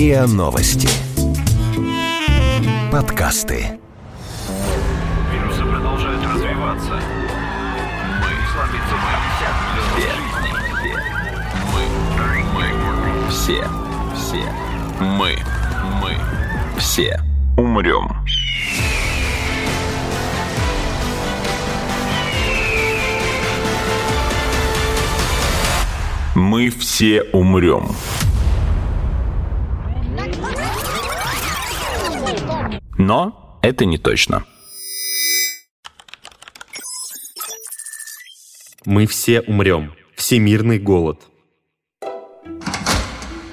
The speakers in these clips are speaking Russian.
РИА Новости. Подкасты. Вирусы продолжают развиваться. Мы сломиться мы все, мы, мы, все, все, мы, мы, все умрем. Мы все умрем. Но это не точно. Мы все умрем. Всемирный голод.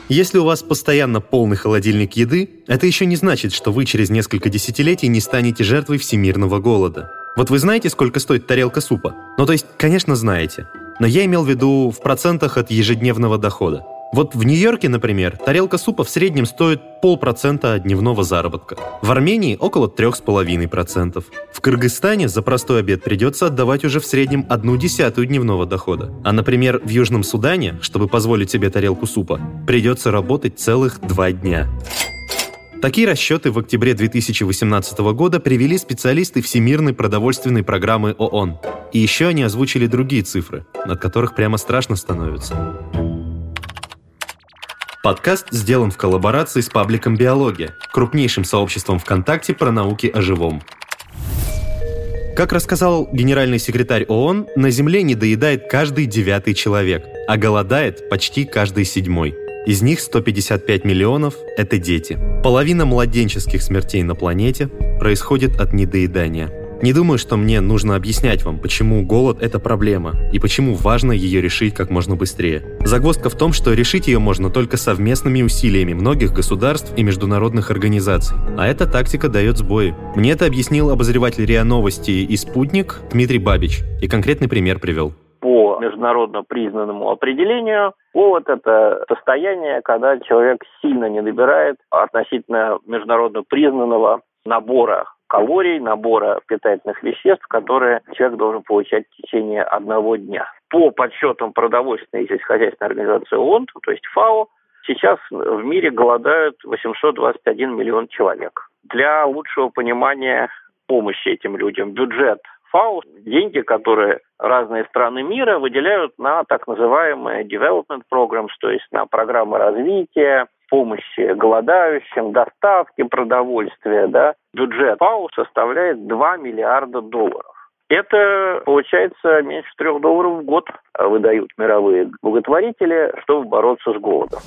Если у вас постоянно полный холодильник еды, это еще не значит, что вы через несколько десятилетий не станете жертвой всемирного голода. Вот вы знаете, сколько стоит тарелка супа? Ну, то есть, конечно, знаете. Но я имел в виду в процентах от ежедневного дохода. Вот в Нью-Йорке, например, тарелка супа в среднем стоит полпроцента дневного заработка. В Армении около трех с половиной процентов. В Кыргызстане за простой обед придется отдавать уже в среднем одну десятую дневного дохода. А, например, в Южном Судане, чтобы позволить себе тарелку супа, придется работать целых два дня. Такие расчеты в октябре 2018 года привели специалисты Всемирной продовольственной программы ООН. И еще они озвучили другие цифры, над которых прямо страшно становится. Подкаст сделан в коллаборации с пабликом «Биология», крупнейшим сообществом ВКонтакте про науки о живом. Как рассказал генеральный секретарь ООН, на Земле не доедает каждый девятый человек, а голодает почти каждый седьмой – из них 155 миллионов – это дети. Половина младенческих смертей на планете происходит от недоедания. Не думаю, что мне нужно объяснять вам, почему голод – это проблема, и почему важно ее решить как можно быстрее. Загвоздка в том, что решить ее можно только совместными усилиями многих государств и международных организаций. А эта тактика дает сбои. Мне это объяснил обозреватель РИА Новости и «Спутник» Дмитрий Бабич, и конкретный пример привел по международно признанному определению. Голод – это состояние, когда человек сильно не добирает относительно международно признанного набора калорий, набора питательных веществ, которые человек должен получать в течение одного дня. По подсчетам продовольственной и сельскохозяйственной организации ООН, то есть ФАО, сейчас в мире голодают 821 миллион человек. Для лучшего понимания помощи этим людям бюджет ФАО деньги, которые разные страны мира выделяют на так называемые development programs, то есть на программы развития, помощи голодающим, доставки продовольствия, да, бюджет ФАО составляет 2 миллиарда долларов. Это, получается, меньше трех долларов в год выдают мировые благотворители, чтобы бороться с голодом.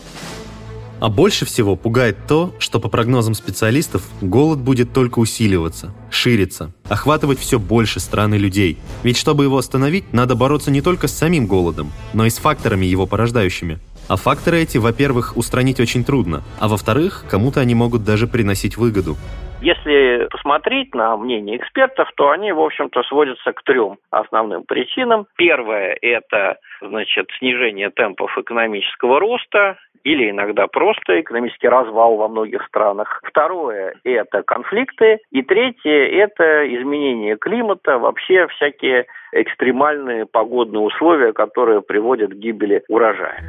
А больше всего пугает то, что по прогнозам специалистов голод будет только усиливаться, шириться, охватывать все больше стран и людей. Ведь чтобы его остановить, надо бороться не только с самим голодом, но и с факторами его порождающими. А факторы эти, во-первых, устранить очень трудно, а во-вторых, кому-то они могут даже приносить выгоду. Если посмотреть на мнение экспертов, то они, в общем-то, сводятся к трем основным причинам. Первое – это значит, снижение темпов экономического роста или иногда просто экономический развал во многих странах. Второе – это конфликты. И третье – это изменение климата, вообще всякие экстремальные погодные условия, которые приводят к гибели урожая.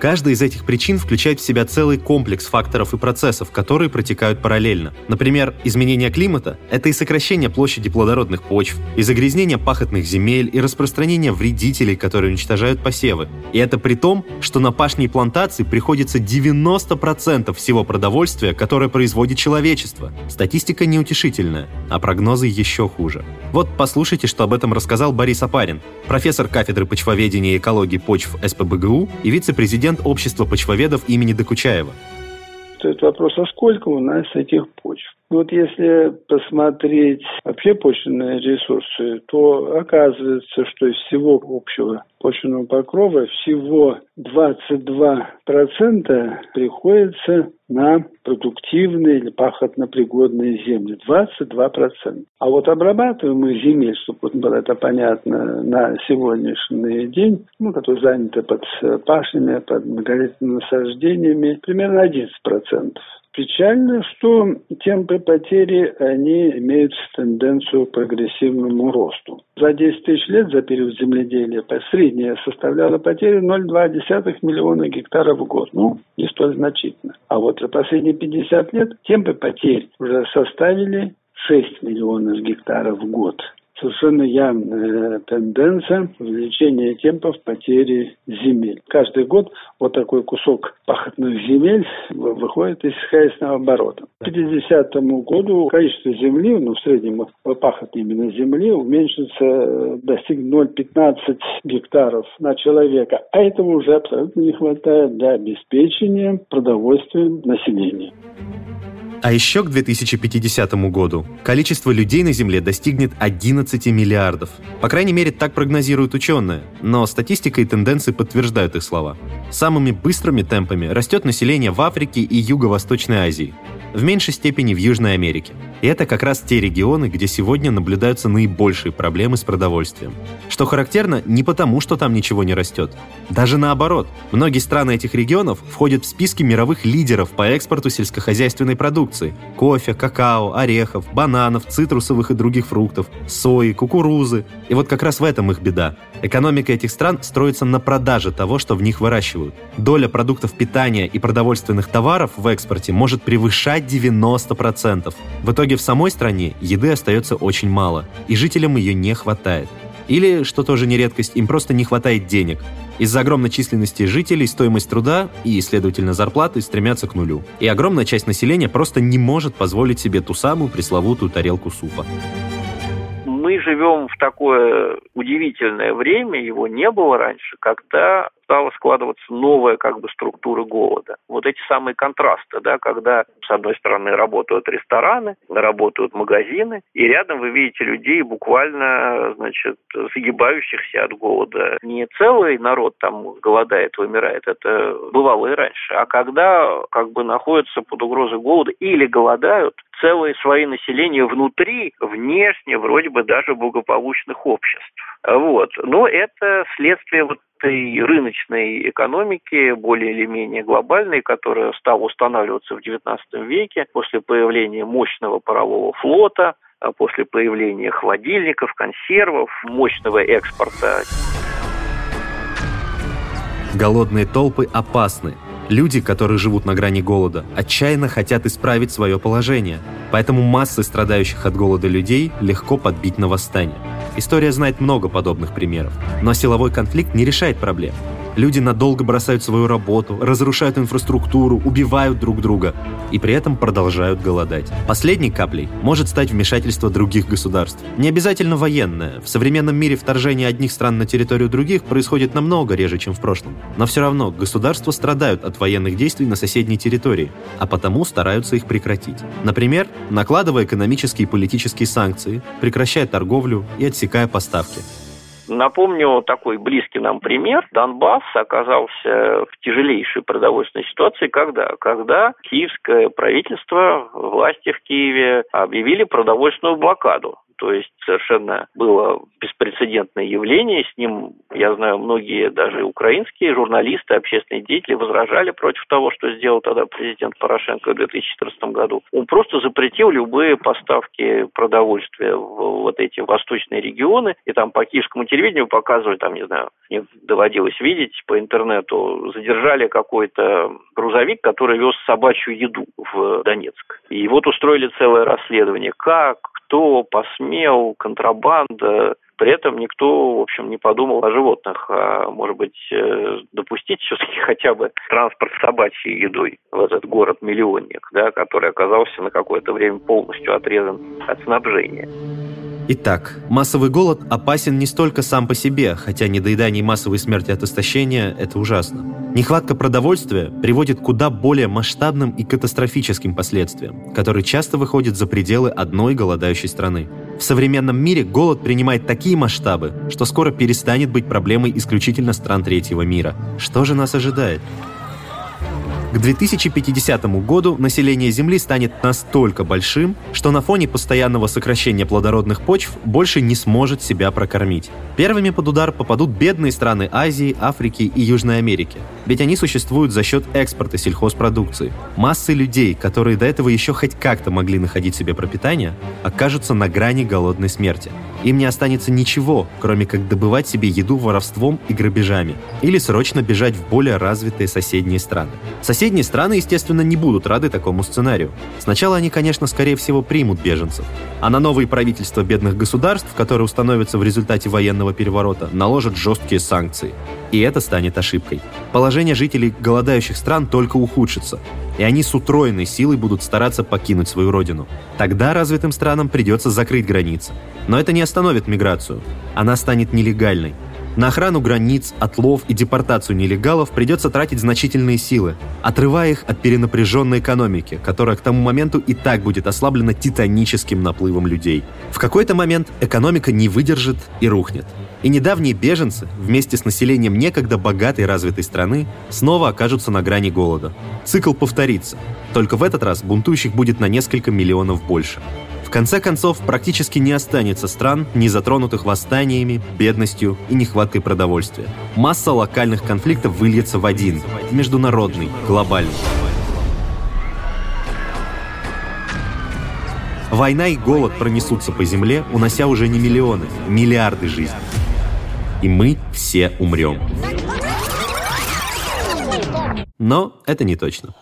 Каждая из этих причин включает в себя целый комплекс факторов и процессов, которые протекают параллельно. Например, изменение климата – это и сокращение площади плодородных почв, и загрязнение пахотных земель, и распространение вредителей, которые уничтожают посевы. И это при том, что на пашни и плантации приходится 90% всего продовольствия, которое производит человечество. Статистика неутешительная, а прогнозы еще хуже. Вот послушайте, что об этом рассказал Борис Апарин, профессор кафедры почвоведения и экологии почв СПБГУ и вице-президент президент Общества почвоведов имени Докучаева. Стоит вопрос, а сколько у нас этих почв? Вот если посмотреть вообще почвенные ресурсы, то оказывается, что из всего общего почвенного покрова всего 22% приходится на продуктивные или пахотно-пригодные земли. 22%. А вот обрабатываемых земель, чтобы было это понятно, на сегодняшний день, ну, которые заняты под пашнями, под многолетними насаждениями, примерно 11%. Печально, что темпы потери, они имеют тенденцию к прогрессивному росту. За 10 тысяч лет, за период земледелия, средняя составляла потери 0,2 миллиона гектаров в год. Ну, не столь значительно. А вот за последние 50 лет темпы потерь уже составили 6 миллионов гектаров в год совершенно явная тенденция увеличения темпов потери земель. Каждый год вот такой кусок пахотных земель выходит из хозяйственного оборота. К 50 году количество земли, ну, в среднем пахотной именно земли, уменьшится, достигнет 0,15 гектаров на человека. А этого уже абсолютно не хватает для обеспечения продовольствием населения. А еще к 2050 году количество людей на Земле достигнет 11 миллиардов. По крайней мере, так прогнозируют ученые, но статистика и тенденции подтверждают их слова. Самыми быстрыми темпами растет население в Африке и Юго-Восточной Азии в меньшей степени в Южной Америке. И это как раз те регионы, где сегодня наблюдаются наибольшие проблемы с продовольствием. Что характерно не потому, что там ничего не растет. Даже наоборот, многие страны этих регионов входят в списки мировых лидеров по экспорту сельскохозяйственной продукции. Кофе, какао, орехов, бананов, цитрусовых и других фруктов, сои, кукурузы. И вот как раз в этом их беда. Экономика этих стран строится на продаже того, что в них выращивают. Доля продуктов питания и продовольственных товаров в экспорте может превышать 90%. В итоге в самой стране еды остается очень мало, и жителям ее не хватает. Или, что тоже не редкость, им просто не хватает денег. Из-за огромной численности жителей стоимость труда и, следовательно, зарплаты стремятся к нулю. И огромная часть населения просто не может позволить себе ту самую пресловутую тарелку супа мы живем в такое удивительное время, его не было раньше, когда стала складываться новая как бы структура голода. Вот эти самые контрасты, да, когда с одной стороны работают рестораны, работают магазины, и рядом вы видите людей буквально, значит, загибающихся от голода. Не целый народ там голодает, вымирает, это бывало и раньше, а когда как бы находятся под угрозой голода или голодают, целые свои населения внутри, внешне, вроде бы даже благополучных обществ. Вот. Но это следствие вот этой рыночной экономики, более или менее глобальной, которая стала устанавливаться в XIX веке после появления мощного парового флота, а после появления холодильников, консервов, мощного экспорта. Голодные толпы опасны. Люди, которые живут на грани голода, отчаянно хотят исправить свое положение. Поэтому массы страдающих от голода людей легко подбить на восстание. История знает много подобных примеров. Но силовой конфликт не решает проблем. Люди надолго бросают свою работу, разрушают инфраструктуру, убивают друг друга и при этом продолжают голодать. Последней каплей может стать вмешательство других государств. Не обязательно военное. В современном мире вторжение одних стран на территорию других происходит намного реже, чем в прошлом. Но все равно государства страдают от военных действий на соседней территории, а потому стараются их прекратить. Например, накладывая экономические и политические санкции, прекращая торговлю и отсекая поставки. Напомню такой близкий нам пример. Донбасс оказался в тяжелейшей продовольственной ситуации. Когда? Когда киевское правительство, власти в Киеве объявили продовольственную блокаду. То есть совершенно было беспрецедентное явление. С ним, я знаю, многие даже украинские журналисты, общественные деятели возражали против того, что сделал тогда президент Порошенко в 2014 году. Он просто запретил любые поставки продовольствия в вот эти восточные регионы. И там по киевскому телевидению показывали, там, не знаю, мне доводилось видеть по интернету, задержали какой-то грузовик, который вез собачью еду в Донецк. И вот устроили целое расследование. Как, кто посмел, контрабанда. При этом никто, в общем, не подумал о животных, а, может быть, э, допустить все-таки хотя бы транспорт собачьей едой в этот город-миллионник, да, который оказался на какое-то время полностью отрезан от снабжения. Итак, массовый голод опасен не столько сам по себе, хотя недоедание и массовые смерти от истощения – это ужасно. Нехватка продовольствия приводит к куда более масштабным и катастрофическим последствиям, которые часто выходят за пределы одной голодающей страны. В современном мире голод принимает такие масштабы, что скоро перестанет быть проблемой исключительно стран третьего мира. Что же нас ожидает? К 2050 году население Земли станет настолько большим, что на фоне постоянного сокращения плодородных почв больше не сможет себя прокормить. Первыми под удар попадут бедные страны Азии, Африки и Южной Америки, ведь они существуют за счет экспорта сельхозпродукции. Массы людей, которые до этого еще хоть как-то могли находить себе пропитание, окажутся на грани голодной смерти. Им не останется ничего, кроме как добывать себе еду воровством и грабежами, или срочно бежать в более развитые соседние страны. Страны, естественно, не будут рады такому сценарию. Сначала они, конечно, скорее всего, примут беженцев, а на новые правительства бедных государств, которые установятся в результате военного переворота, наложат жесткие санкции. И это станет ошибкой. Положение жителей голодающих стран только ухудшится, и они с утроенной силой будут стараться покинуть свою родину. Тогда развитым странам придется закрыть границы. Но это не остановит миграцию. Она станет нелегальной. На охрану границ, отлов и депортацию нелегалов придется тратить значительные силы, отрывая их от перенапряженной экономики, которая к тому моменту и так будет ослаблена титаническим наплывом людей. В какой-то момент экономика не выдержит и рухнет. И недавние беженцы, вместе с населением некогда богатой развитой страны, снова окажутся на грани голода. Цикл повторится, только в этот раз бунтующих будет на несколько миллионов больше. В конце концов, практически не останется стран, не затронутых восстаниями, бедностью и нехваткой продовольствия. Масса локальных конфликтов выльется в один – международный, глобальный. Война и голод пронесутся по земле, унося уже не миллионы, миллиарды жизней. И мы все умрем. Но это не точно.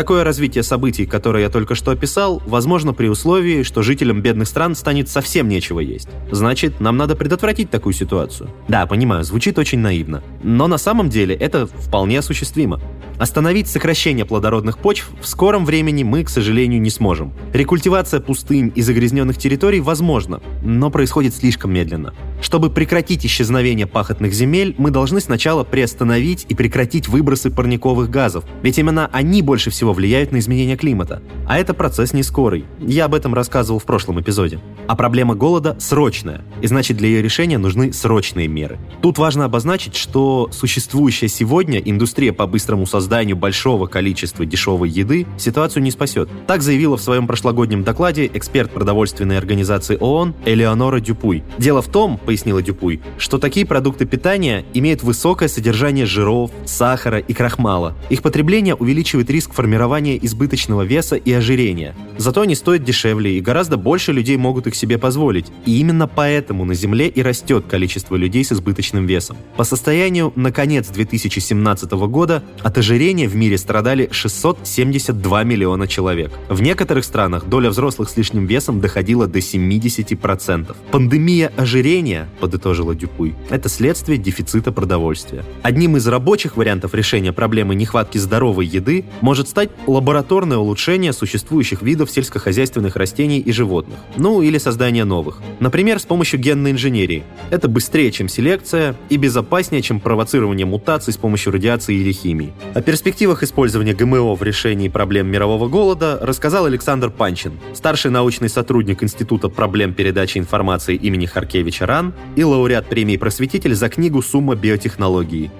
Такое развитие событий, которое я только что описал, возможно при условии, что жителям бедных стран станет совсем нечего есть. Значит, нам надо предотвратить такую ситуацию. Да, понимаю, звучит очень наивно. Но на самом деле это вполне осуществимо. Остановить сокращение плодородных почв в скором времени мы, к сожалению, не сможем. Рекультивация пустынь и загрязненных территорий возможна, но происходит слишком медленно. Чтобы прекратить исчезновение пахотных земель, мы должны сначала приостановить и прекратить выбросы парниковых газов, ведь именно они больше всего влияют на изменение климата. А это процесс не скорый. Я об этом рассказывал в прошлом эпизоде. А проблема голода срочная, и значит для ее решения нужны срочные меры. Тут важно обозначить, что существующая сегодня индустрия по быстрому созданию созданию большого количества дешевой еды ситуацию не спасет. Так заявила в своем прошлогоднем докладе эксперт продовольственной организации ООН Элеонора Дюпуй. Дело в том, пояснила Дюпуй, что такие продукты питания имеют высокое содержание жиров, сахара и крахмала. Их потребление увеличивает риск формирования избыточного веса и ожирения. Зато они стоят дешевле и гораздо больше людей могут их себе позволить. И именно поэтому на Земле и растет количество людей с избыточным весом. По состоянию на конец 2017 года от ожирения ожирения в мире страдали 672 миллиона человек. В некоторых странах доля взрослых с лишним весом доходила до 70%. Пандемия ожирения, подытожила Дюпуй, это следствие дефицита продовольствия. Одним из рабочих вариантов решения проблемы нехватки здоровой еды может стать лабораторное улучшение существующих видов сельскохозяйственных растений и животных, ну или создание новых. Например, с помощью генной инженерии. Это быстрее, чем селекция и безопаснее, чем провоцирование мутаций с помощью радиации или химии. Перспективах использования ГМО в решении проблем мирового голода рассказал Александр Панчин, старший научный сотрудник Института проблем передачи информации имени Харкевича РАН и лауреат премии «Просветитель» за книгу «Сумма биотехнологии».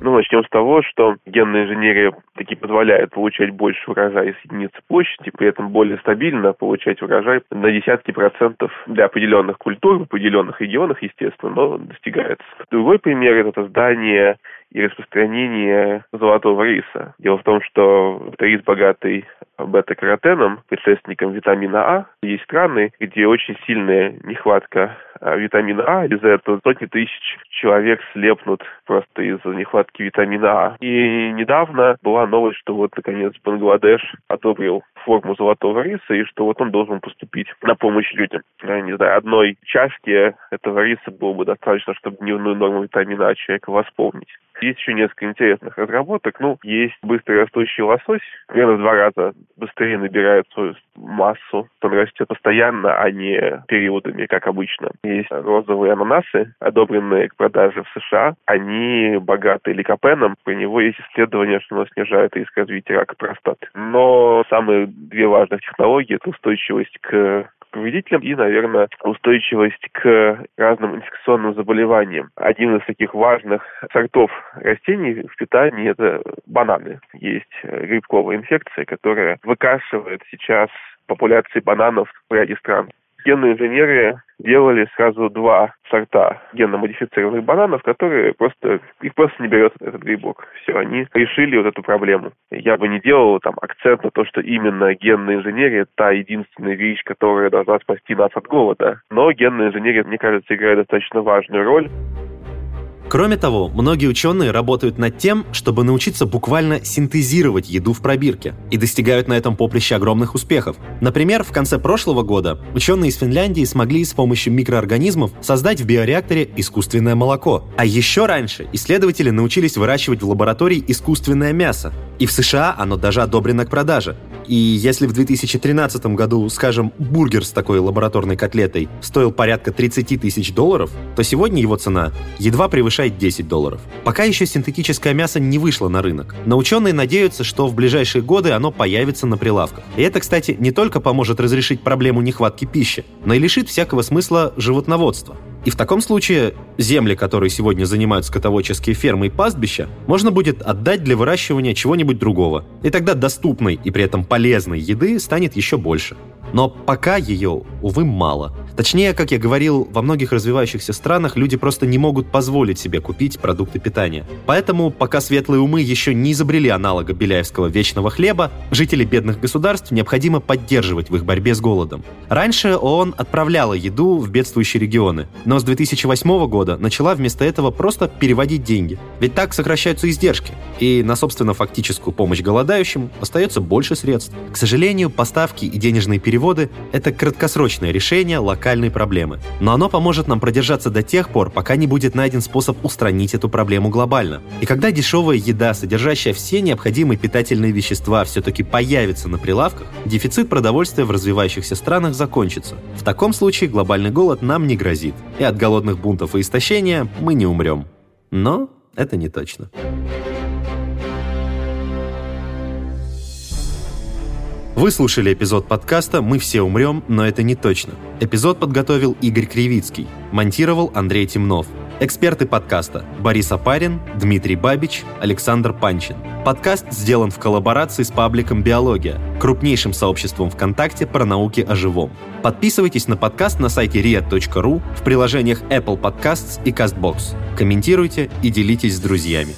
Ну, начнем с того, что генная инженерия таки позволяет получать больше урожая с единицы площади, при этом более стабильно получать урожай на десятки процентов для определенных культур, в определенных регионах, естественно, но достигается. Другой пример – это создание и распространение золотого риса. Дело в том, что рис, богатый бета-каротеном, предшественником витамина А, есть страны, где очень сильная нехватка а, витамина А. Из-за этого сотни тысяч человек слепнут просто из-за нехватки витамина А. И недавно была новость, что вот, наконец, Бангладеш одобрил форму золотого риса, и что вот он должен поступить на помощь людям. Я не знаю, одной чашки этого риса было бы достаточно, чтобы дневную норму витамина А человека восполнить. Есть еще несколько интересных разработок. Ну, есть быстро растущий лосось, примерно в два раза быстрее набирает свою массу. Он растет постоянно, а не периодами, как обычно. Есть розовые ананасы, одобренные к продаже в США. Они богаты ликопеном. Про него есть исследование, что оно снижает риск развития рака простаты. Но самые две важных технологии – это устойчивость к повредителям и, наверное, устойчивость к разным инфекционным заболеваниям. Один из таких важных сортов растений в питании – это бананы. Есть грибковая инфекция, которая выкашивает сейчас популяции бананов в ряде стран генные инженеры делали сразу два сорта генно-модифицированных бананов, которые просто, их просто не берет этот грибок. Все, они решили вот эту проблему. Я бы не делал там акцент на то, что именно генная инженерия – та единственная вещь, которая должна спасти нас от голода. Но генная инженерия, мне кажется, играет достаточно важную роль. Кроме того, многие ученые работают над тем, чтобы научиться буквально синтезировать еду в пробирке, и достигают на этом поприще огромных успехов. Например, в конце прошлого года ученые из Финляндии смогли с помощью микроорганизмов создать в биореакторе искусственное молоко. А еще раньше исследователи научились выращивать в лаборатории искусственное мясо. И в США оно даже одобрено к продаже. И если в 2013 году, скажем, бургер с такой лабораторной котлетой стоил порядка 30 тысяч долларов, то сегодня его цена едва превышает превышает 10 долларов. Пока еще синтетическое мясо не вышло на рынок, но ученые надеются, что в ближайшие годы оно появится на прилавках. И это, кстати, не только поможет разрешить проблему нехватки пищи, но и лишит всякого смысла животноводства. И в таком случае земли, которые сегодня занимают скотоводческие фермы и пастбища, можно будет отдать для выращивания чего-нибудь другого. И тогда доступной и при этом полезной еды станет еще больше. Но пока ее, увы, мало. Точнее, как я говорил, во многих развивающихся странах люди просто не могут позволить себе купить продукты питания. Поэтому, пока светлые умы еще не изобрели аналога беляевского вечного хлеба, жители бедных государств необходимо поддерживать в их борьбе с голодом. Раньше ООН отправляла еду в бедствующие регионы, но с 2008 года начала вместо этого просто переводить деньги. Ведь так сокращаются издержки, и на, собственно, фактическую помощь голодающим остается больше средств. К сожалению, поставки и денежные переводы – это краткосрочное решение локальной проблемы. Но оно поможет нам продержаться до тех пор, пока не будет найден способ устранить эту проблему глобально. И когда дешевая еда, содержащая все необходимые питательные вещества, все-таки появится на прилавках, дефицит продовольствия в развивающихся странах закончится. В таком случае глобальный голод нам не грозит и от голодных бунтов и истощения мы не умрем. Но это не точно. Вы слушали эпизод подкаста «Мы все умрем, но это не точно». Эпизод подготовил Игорь Кривицкий, монтировал Андрей Темнов. Эксперты подкаста – Борис Апарин, Дмитрий Бабич, Александр Панчин. Подкаст сделан в коллаборации с пабликом «Биология», крупнейшим сообществом ВКонтакте про науки о живом. Подписывайтесь на подкаст на сайте ria.ru, в приложениях Apple Podcasts и CastBox. Комментируйте и делитесь с друзьями.